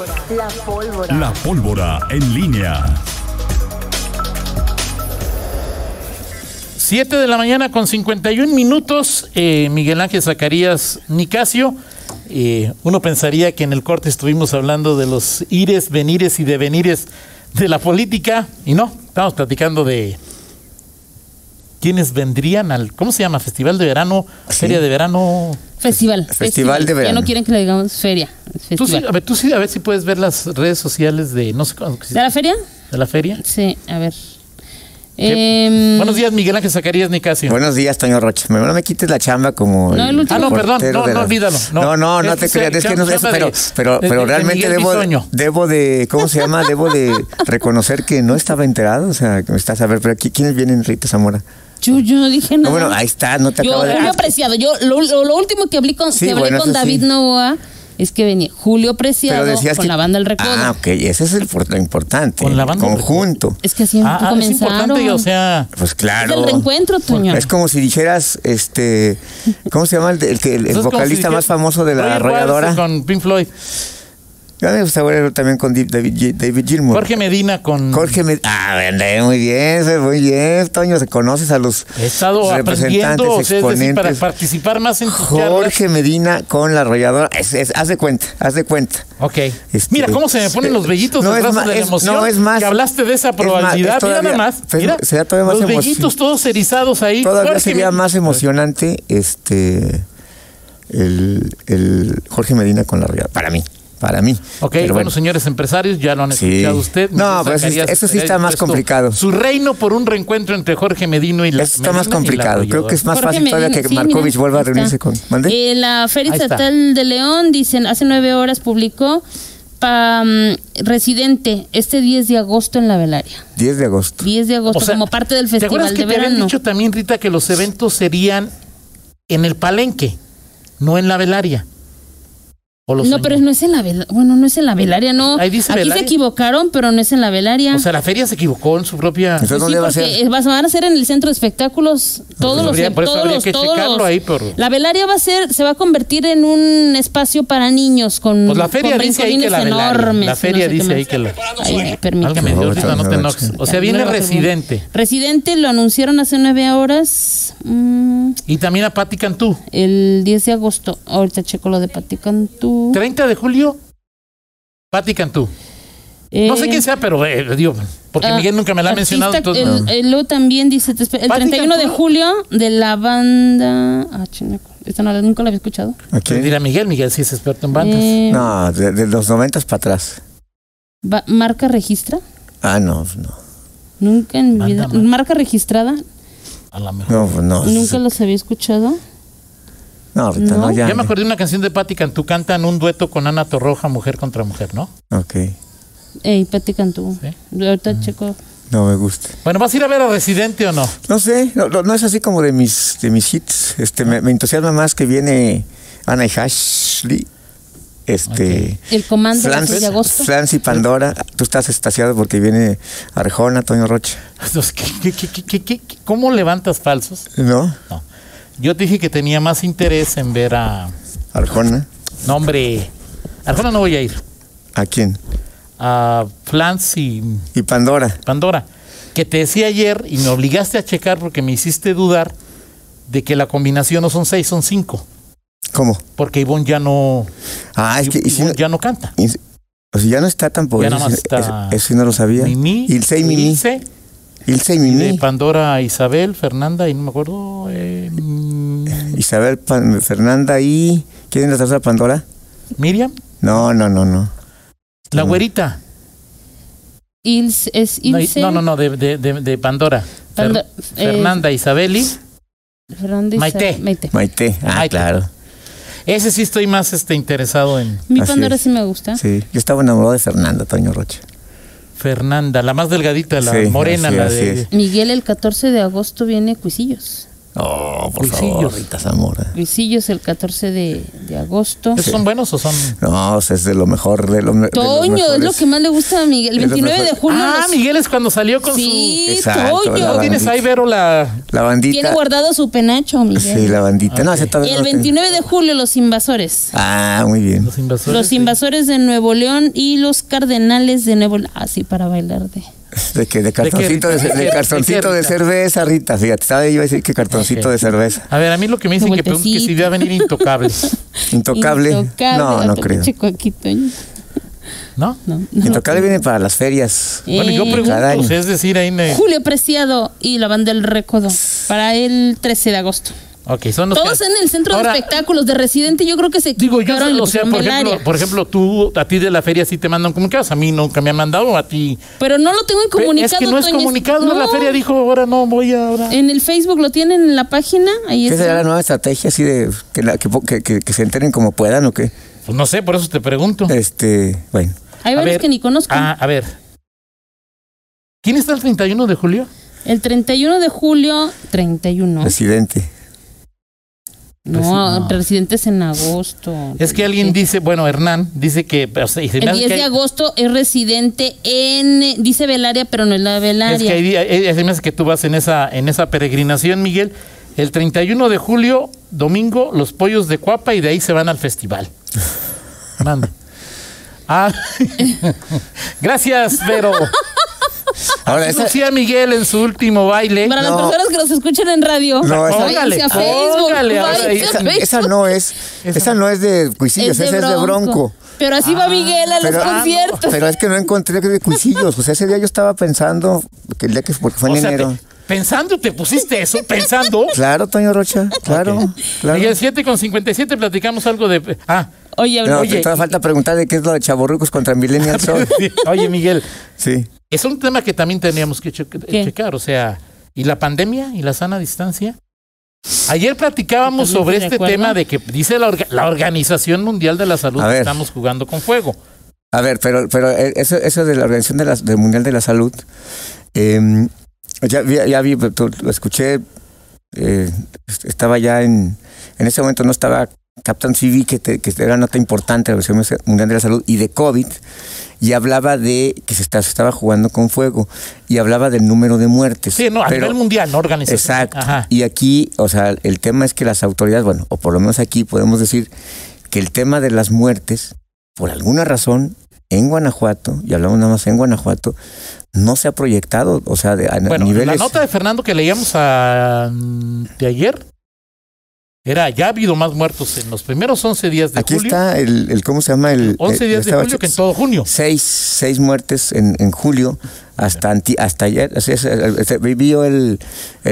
La pólvora. La pólvora en línea. 7 de la mañana con 51 minutos, eh, Miguel Ángel Zacarías Nicasio. Eh, uno pensaría que en el corte estuvimos hablando de los ires, venires y devenires de la política, y no, estamos platicando de quiénes vendrían al, ¿cómo se llama? Festival de verano, feria de verano. Festival. Festival de Ya verano. no quieren que le digamos feria. Tú sí, Festival. a ver, tú sí, a ver si puedes ver las redes sociales de, no sé, cómo- ¿De la feria? de la feria. Sí, a ver. Em, Buenos días, Miguel Ángel Zacarías Nicasio. Buenos días, Toño Rocha. Me- No me quites la chamba como. No, el último. Ah, no, perdón, no, de no, olvídalo. No, No, no, no te creas. Es que no es eso, pero, de- pero, de- pero de realmente debo, debo de. ¿Cómo se llama? Debo de reconocer que no estaba enterado. O sea, que me estás a ver, pero aquí, ¿quiénes vienen, Rita Zamora? Yo, yo no dije No, nada. bueno, ahí está, no te yo, de. Julio Preciado. Yo, lo, lo- lo último que hablé con, Sí, que hablé bueno, con David sí. Novoa es que venía Julio Preciado con la banda El Recodo. Ah, ok, ese es el, por- lo importante. Con la banda Conjunto. Es que así Ah, ah, es comenzaron. importante, o sea, Pues claro. Es el reencuentro, Toño. Es como si dijeras, este, ¿cómo se llama el, el que- el es vocalista si más famoso de la arrolladora? Con Pink Floyd. Gusta ver también con David, David Gilmour. Jorge Medina con. Jorge Med- Ah, vende, muy bien, muy bien, Toño, se conoces a los He estado representantes, o sea, es decir, para participar más en tus charlas. Jorge Medina con la arrolladora. Es, es- haz de cuenta, haz de cuenta. Ok. Este, Mira cómo se me ponen los vellitos no, atrás de la emoción. no, es más- Que hablaste de esa más, probabilidad. todavía- Mira nada más. Mira, sería todavía más los vellitos todos erizados ahí. Todavía Jorge sería más emocionante este el, el Jorge Medina con la arrolladora. Para mí, para mí. Ok, Pero bueno, señores empresarios, ya lo han Sí. escuchado usted. No, pero eso- Zacarías eso sí estaría está más dispuesto- complicado. Su reino por un reencuentro entre Jorge Medino y la. Eso está más Medina la complicado. Creo que es más Jorge fácil todavía Medina, que sí, Markovich mira, vuelva a reunirse con. Eh, la Feria. Estatal de León, dicen, hace nueve horas publicó pa, mm, Residente este 10 de agosto en la Velaria. 10 de agosto. 10 de agosto, O sea, como parte del ¿Te acuerdas Festival que de te habían Verano. dicho también, Rita, que los eventos serían en el palenque, no en la velaria? ¿O los No, pero no es en la velaria. Bueno, no es en la velaria, no. Ahí dice Aquí Velaria. se equivocaron, pero no es en la velaria. O sea, la feria se equivocó en su propia. Entonces, Pues sí, ¿dónde va a ser? vas- van a ser en el centro de espectáculos todos los habría- por eso todos habría los- que todos checarlo los- ahí por- La velaria va a ser se va a convertir en un espacio para niños con Pues la feria con dice ahí que la velaria. enormes, La feria no sé dice ahí que la. Ay, Rita, no enojes. O sea, viene no va residente. Residente lo anunciaron hace nueve horas. mm, Y también a Patti Cantú. el 10 de agosto. Ahorita checo lo de Pati Cantú. 30 de julio, Patti Cantú. No sé Eh, quién sea, pero eh, digo, porque ah, Miguel nunca me la ha mencionado. entonces, el, el- luego también dice, te espera, el Pati 31 de Cantú. julio de la banda... Ah. Esta no, la- nunca la había escuchado. ¿A Pues quién? dirá Miguel, Miguel sí es experto en bandas. Eh, No, de, de los 90 para atrás. ¿Marca registra? Ah, no, no. Nunca en mi Banda vida. Mar- ¿Marca registrada? A lo mejor. No, no. Nunca los había escuchado. No, ahorita no, ¿No? ya. Ya me acordé de una canción de Patti Cantú, cantan un dueto con Ana Torroja, mujer contra mujer, ¿no? Ok, Ey, Pati Cantú. Sí. Ahorita checo. no me gusta. Bueno, ¿vas a ir a ver a Residente o no? No sé, no, no- no es así como de mis, de mis hits. Este, me, me entusiasma más que viene Ana y Ashley. Este. El comando Flans, 6 de agosto. Flans y Pandora. Tú estás estaciado porque viene Arjona, Toño Rocha. Entonces, ¿qué- qué- qué- qué- qué- qué- ¿Cómo levantas falsos? ¿No? Yo te dije que tenía más interés en ver a... Arjona. No, hombre, Arjona no voy a ir. ¿A quién? A Flans y Y Pandora. Pandora, que te decía ayer y me obligaste a checar porque me hiciste dudar de que la combinación no son seis, son cinco. ¿Cómo? Porque Ivonne ya no, Ah, es que. si Ivonne no- ya no canta. y- o sea, ya no está tampoco. Ya Eso, nada más está eso- eso no lo sabía. Mimi, Ilse y Mimi. Ilse, Ilse y y Mimi. de Pandora Isabel, Fernanda y no me acuerdo. eh, Isabel Pan- Fernanda y. ¿Quién es la tercera Pandora? Miriam, No, no, no, no. la No. güerita. Ilse, es No, Ilse. No, no, no, de, de, de, de Pandora. Fer- Pando- eh, Fernanda Isabel y Fernanda Maite. Maite. Maite. Ah, Maite. claro. ese sí estoy más este, interesado en Mi Así Pandora es. sí me gusta. Sí, yo estaba enamorado de Fernanda, Toño Rocha. Fernanda, la más delgadita, la Sí, morena, así- la así de... es. Miguel, el 14 de agosto viene Cuisillos. Oh, por Luisillos. favor, Rita Zamora. Luisillo es el 14 de, de agosto. ¿Esos son buenos o son...? No, es de lo mejor, de lo me- de los Toño, es lo que más le gusta a Miguel. El Es lo 29 de mejor. julio. Ah, los- Miguel es cuando salió con Sí, Exacto, Toño. la su... ¿Tienes ahí, Vero, la... La bandita. Tiene guardado su penacho, Miguel. Sí, la bandita. No, ese Y todavía el no tengo. 29 de julio, los invasores. Ah, muy bien. Los invasores? Los sí. invasores de Nuevo León y los cardenales de Nuevo León. Así para bailar de. De que de cartoncito de, cartoncito ¿De cerveza, Rita. Fíjate, estaba yo a decir que cartoncito de cerveza. A ver, a mí lo que me dicen que, que si va a venir intocable. Intocable. Intocable, No, no creo. Toño. ¿No? No, no. Intocable viene para las ferias. Bueno, yo Eh, pregunto, cada año. es decir, ahí... me- Julio Preciado y la banda El Recodo para el 13 de agosto. Ok, son los Todos que- en el centro Ahora, de espectáculos de Residente, yo creo que se Digo, yo, o sea, por ejemplo, por ejemplo, tú, a ti de la feria sí te mandan comunicados, a mí nunca me han mandado, a ti... Pero no lo tengo en comunicado. es que no es Toño, comunicado, no. la feria dijo, ahora no, voy ahora... En el Facebook lo tienen en la página. Ahí ¿Qué será la está. nueva estrategia así de que, la- que, po- que- que- que se enteren como puedan o qué? Pues no sé, por eso te pregunto. Este, bueno. Hay A varios ver, que ni conozco. Ah, a ver. ¿Quién está el 31 de julio? El 31 de julio, 31. Presidente. Pues no, no. Residentes en agosto. Es que alguien dice, bueno, Hernán dice que... o sea, El hace 10 que de hay- agosto es residente en. Dice Belaria, pero no es la Es Belaria. que hay hace que tú vas en esa, en esa peregrinación, Miguel. El 31 de julio, domingo, los pollos de Cuapa y de ahí se van al festival. Mande. Ah, gracias, Vero. Ahora, Así esa, lucía Miguel en su último baile. Para las personas que nos escuchan en radio. No, esa- váyanse a Póngale, Facebook. póngale, ahora váyanse a esa, Facebook. esa no es, esa no es de cuisillos, esa es de bronco. Pero así va Miguel a los Pero- ah, no, conciertos. Pero es que no encontré que de cuisillos. O sea, ese día yo estaba pensando que el día que porque fue en O sea, enero. te- pensando, te pusiste eso, pensando. Claro, Toño Rocha, claro, claro. Miguel, 7 con 57 platicamos algo de... Ah, Oye, No, Oye, te todavía falta preguntar de qué es lo de Chaborrucos contra Millennial Soul. sí. oye, Miguel, Sí. Es un tema que también teníamos que che- checar, o sea, ¿y la pandemia y la sana distancia? Ayer platicábamos ¿También sobre este tema de que dice la, orga- la Organización Mundial de la Salud que estamos jugando con fuego. A ver, pero, pero eh, eso, eso de la Organización de la- del Mundial de la Salud, eh, ya, vi- ya vi, tú- lo escuché, eh, est- estaba ya en, en ese momento no estaba Captain CV, que, te- que era nota importante de la Organización Mundial de la Salud, y de COVID, y hablaba de que se, está- se estaba jugando con fuego, y hablaba del número de muertes. Sí, no, a Pero- nivel mundial, no organización. Exacto. Ajá. Y aquí, o sea, el tema es que las autoridades, bueno, o por lo menos aquí podemos decir que el tema de las muertes, por alguna razón, en Guanajuato, y hablamos nada más en Guanajuato, no se ha proyectado, o sea, de, a Bueno, niveles... la nota de Fernando que leíamos a, de ayer era, ya ha habido más muertos en los primeros 11 días de Aquí julio. está el, el, ¿cómo se llama? El, 11 el- días de julio que en todo junio. Seis, seis muertes en, en julio hasta anti- hasta ayer. Es, el-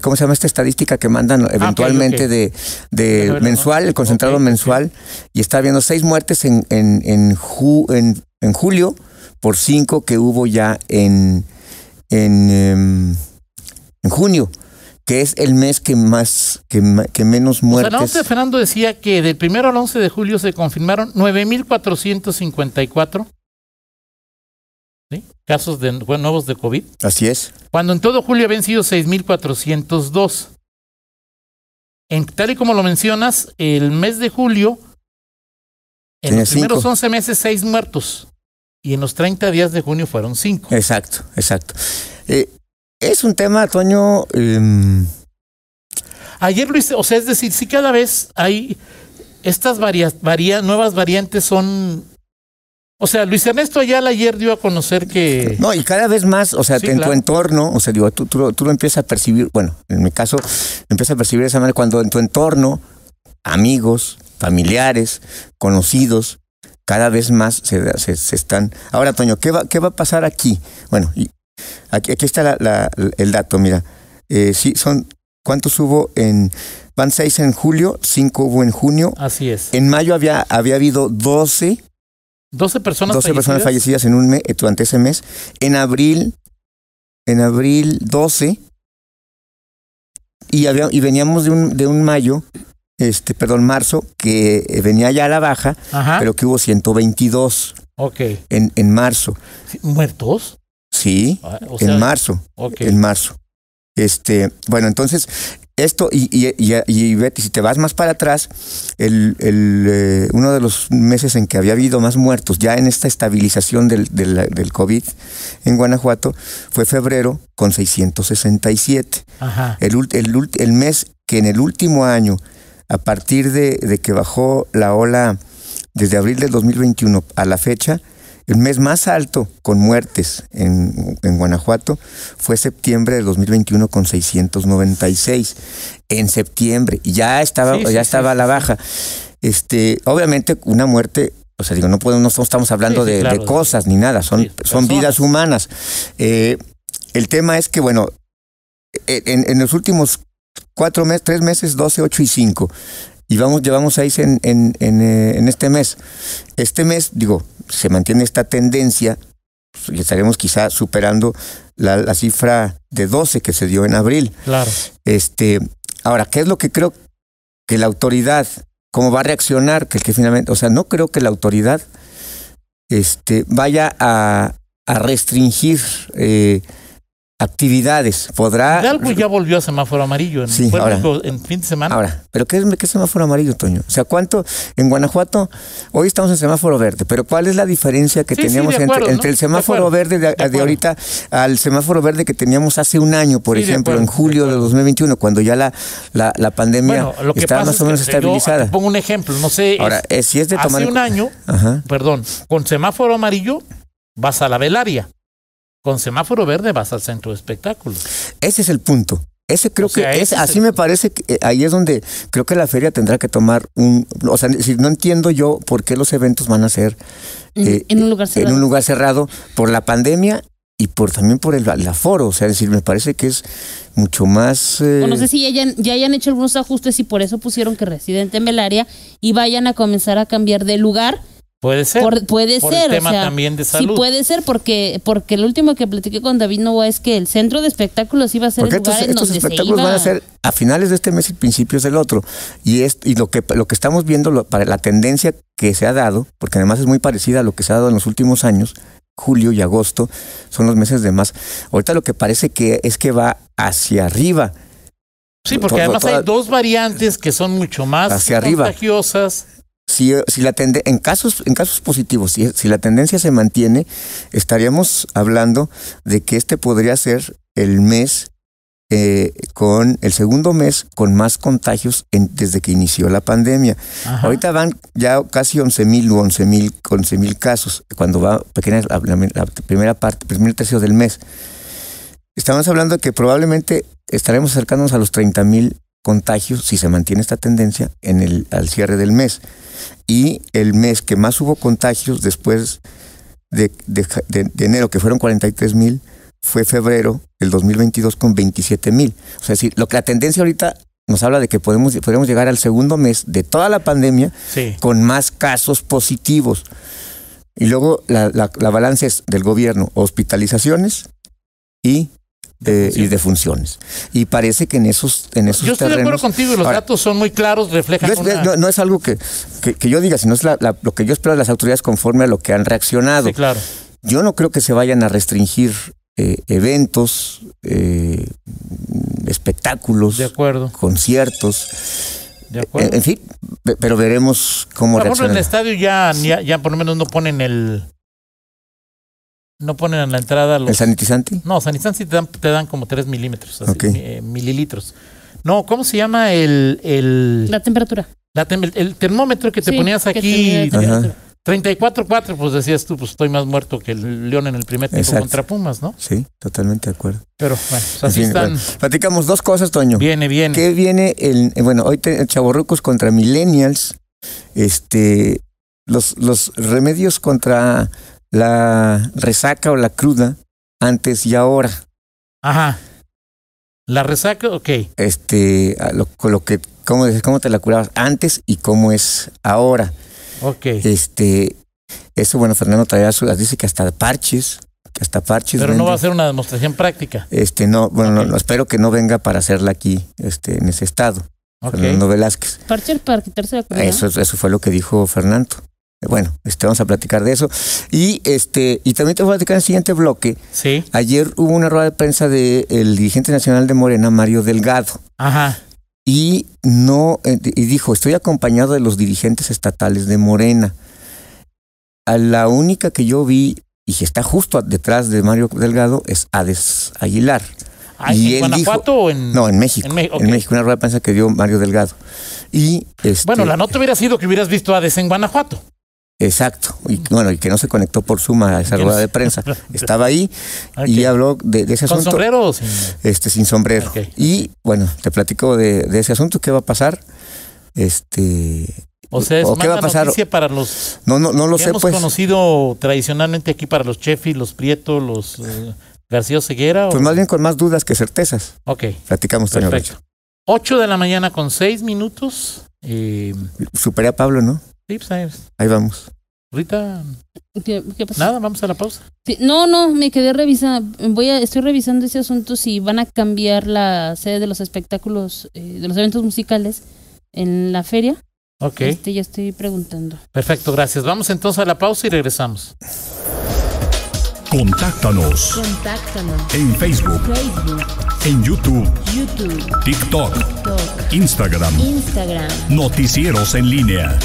¿cómo se llama esta estadística que mandan eventualmente Ah, ok. de, de mensual, ¿no? el concentrado mensual, y está viendo seis muertes en, en, en, ju- en, en julio por cinco que hubo ya en, en, em, en junio, que es el mes que más, que, que menos muertes. nota de Fernando decía que del primero al 11 de julio se confirmaron 9.454 ¿sí? casos de, bueno, nuevos de COVID, Así es. cuando en todo julio habían sido 6.402. En, tal y como lo mencionas, el mes de julio, en Tiene los primeros cinco. 11 meses, 6 muertos. Y en los 30 días de junio fueron 5. Exacto, exacto. Eh, es un tema, Toño, em, Ayer Luis, o sea, es decir, si cada vez hay estas varia, varia- nuevas variantes son... O sea, Luis Ernesto Ayala ayer dio a conocer que... No, y cada vez más, o sea, Sí, en claro. tu entorno, o sea, digo, tú, tú, lo- tú lo empiezas a percibir, bueno, en mi caso, lo empiezas a percibir de esa manera cuando en tu entorno, amigos, familiares, conocidos, cada vez más se, se- se están... Ahora, Toño, ¿qué va, qué va a pasar aquí? Bueno, y aquí, aquí está la- la- el dato, mira. Eh, sí, son... ¿Cuántos hubo en... Van seis en julio, cinco hubo en junio. Así es. En mayo había, había habido 12 12 personas 12 personas fallecidas. fallecidas en un mes, durante ese mes. En abril, en abril 12, y, había, y veníamos de un, de un mayo, este, perdón, marzo, que eh, venía ya a la baja, Ajá. pero que hubo 122 ok. en, en marzo. ¿Muertos? Sí, Ah, O sea, en marzo, en marzo. Este, bueno, entonces, esto, y, y, y, y, Betty, si te vas más para atrás, el, el, eh, uno de los meses en que había habido más muertos, ya en esta estabilización del, del, del COVID en Guanajuato, fue febrero con 667. Ajá. El, el, el mes que en el último año, a partir de, de que bajó la ola desde abril del 2021 a la fecha, el mes más alto con muertes en, en Guanajuato fue septiembre del 2021 con 696. En septiembre, y ya estaba, Sí, ya sí, estaba a la baja. Este, obviamente, una muerte, o sea, digo, no podemos, no estamos hablando Sí, sí, de, claro, de cosas ni nada, son, son vidas humanas. Eh, el tema es que, bueno, en, en los últimos cuatro meses, tres meses, 12, 8 y 5. Y vamos, llevamos seis en, en, en, eh, en este mes. Este mes, digo, se mantiene esta tendencia, pues, y estaremos quizá superando la, la cifra de 12 que se dio en abril. Claro. Este, ahora, ¿qué es lo que creo que la autoridad, cómo va a reaccionar? Que, que finalmente, o sea, no creo que la autoridad este, vaya a, a restringir eh, actividades. Podrá. Hidalgo ya volvió a semáforo amarillo en, Sí, ahora. en fin de semana. Ahora, ¿pero qué es, qué semáforo amarillo, Toño? O sea, ¿cuánto en Guanajuato? Hoy estamos en semáforo verde, pero ¿cuál es la diferencia que Sí, sí, teníamos entre, acuerdo, ¿no? entre el De semáforo acuerdo, verde de, de de ahorita al semáforo verde que teníamos hace un año, por ejemplo, acuerdo, en julio de acuerdo. 2021, cuando ya la, la, la pandemia Bueno, lo que estaba más es o menos yo estabilizada? pongo un ejemplo, no sé. Ahora, eh, si es de tomar hace un año, Ajá. perdón, con semáforo amarillo vas a la velaria. Con semáforo verde vas al centro de espectáculos. Ese es el punto. Ese creo O sea, que es, así el- me parece que eh, ahí es donde creo que la feria tendrá que tomar un, o sea, no entiendo yo por qué los eventos van a ser En- eh, en un lugar cerrado. en un lugar cerrado por la pandemia y por también por el, el aforo, o sea, es decir, me parece que es mucho más eh, O no sé si ya hayan, ya hayan hecho algunos ajustes y por eso pusieron que residente en Velaria y vayan a comenzar a cambiar de lugar. Puede ser. Por- puede por ser. el tema o sea, también de Sí, salud. puede ser porque, porque lo último que platiqué con David Novoa es que el centro de espectáculos iba a ser porque el lugar estos, en estos donde se espectáculos iba. van a ser a finales de este mes y principios del otro. Y es, y lo que lo que estamos viendo lo- para la tendencia que se ha dado, porque además es muy parecida a lo que se ha dado en los últimos años, julio y agosto son los meses de más. Ahorita lo que parece que es que va hacia arriba. Sí, porque además toda- hay dos variantes que son mucho más Hacia arriba. Si, si la tende- en casos en casos positivos, si, si la tendencia se mantiene, estaríamos hablando de que este podría ser el mes eh, con el segundo mes con más contagios en- desde que inició la pandemia. Ajá. Ahorita van ya casi 11 mil u 11 mil 11 mil casos cuando va pequeña la primera parte, primer tercio del mes. Estamos hablando de que probablemente estaremos acercándonos a los 30 mil contagios si se mantiene esta tendencia en el al cierre del mes. Y el mes que más hubo contagios después de, de ja- de- de enero, que fueron 43 mil, fue febrero del 2022 con 27 mil. O sea, es decir, lo que la tendencia ahorita nos habla de que podemos, podemos llegar al segundo mes de toda la pandemia Sí. con más casos positivos. Y luego la, la, la balance es del gobierno, hospitalizaciones y de, y defunciones. Y parece que en esos, en esos Yo estoy de acuerdo terrenos- contigo y los Ahora, datos son muy claros, reflejan no es, una- no- no es algo que, que, que yo diga, sino es la- la- lo que yo espero de las autoridades conforme a lo que han reaccionado. Sí, claro. Yo no creo que se vayan a restringir eh, eventos, eh, espectáculos, De acuerdo. conciertos, De acuerdo. en, en fin, pe- pero veremos cómo Por ejemplo, en el estadio ya, ya, ya por lo menos no ponen el. No ponen en la entrada los. ¿El sanitizante? no, Sanitán sí te dan, te dan como 3 milímetros, así, eh, mililitros. No, ¿cómo se llama el. el, La temperatura. la tem- el- termómetro que te Sí, ponías aquí? mide la temperatura. 34.4, pues decías tú, pues estoy más muerto que el León en el primer tiempo Exacto. contra Pumas, ¿no? Sí, totalmente de acuerdo. Pero bueno, pues En así fin, están. bueno, platicamos dos cosas, Toño. Viene, viene. ¿Qué viene el, eh, bueno, hoy te, chavorrucos contra millennials, este, los, los remedios contra la resaca o la cruda antes y ahora, Ajá. La resaca, ok. este, lo, con lo que, cómo, cómo te la curabas antes y cómo es ahora, Ok. este, eso, bueno, Fernando traía su, dice que hasta parches, que hasta parches. Pero no va a ser una demostración práctica. Este, no, bueno, no, espero que no venga para hacerla aquí, este, en ese estado, Ok. Fernando Velázquez. Parcher para quitarse la. Eso, eso fue lo que dijo Fernando. Bueno, este, vamos a platicar de eso. Y este, y también te voy a platicar en el siguiente bloque. Sí. Ayer hubo una rueda de prensa del dirigente nacional de Morena, Mario Delgado, Ajá. y no eh, y dijo, estoy acompañado de los dirigentes estatales de Morena. A la única que yo vi y que está justo detrás de Mario Delgado es Hades Aguilar. Ah, y ¿En Guanajuato dijo- o en.? No, en México. En México, una rueda de prensa que dio Mario Delgado. Y este, Bueno, la nota hubiera sido que hubieras visto a Hades en Guanajuato. Exacto. Y bueno, y que no se conectó por suma a esa rueda de prensa. Estaba ahí y Ok. habló de, de ese ¿Con asunto. sombrero o sin.? Este, sin sombrero. Y bueno, te platico de, de ese asunto, qué va a pasar. Este. O sea, es ¿O qué va a pasar? noticia para los No, no, no lo sé, hemos pues. conocido tradicionalmente aquí para los Chefi, los Prieto, los eh, García Ceguera. Pues más bien con más dudas que certezas. Ok, Platicamos, perfecto. 8 de la mañana con 6 minutos. Eh. Superé a Pablo, ¿no? Sí, pues, ahí- Ahí vamos. ahorita ¿Qué, qué pasó? nada, vamos a la pausa. Sí, No, no, me quedé revisando. Voy a, estoy revisando ese asunto si van a cambiar la sede de los espectáculos, eh, de los eventos musicales en la feria. Ok, Este, ya estoy preguntando. perfecto, gracias. Vamos entonces a la pausa y regresamos. Contáctanos Contáctanos. en Facebook, Facebook, en YouTube, YouTube, TikTok, TikTok, Instagram. Instagram. Noticieros en línea.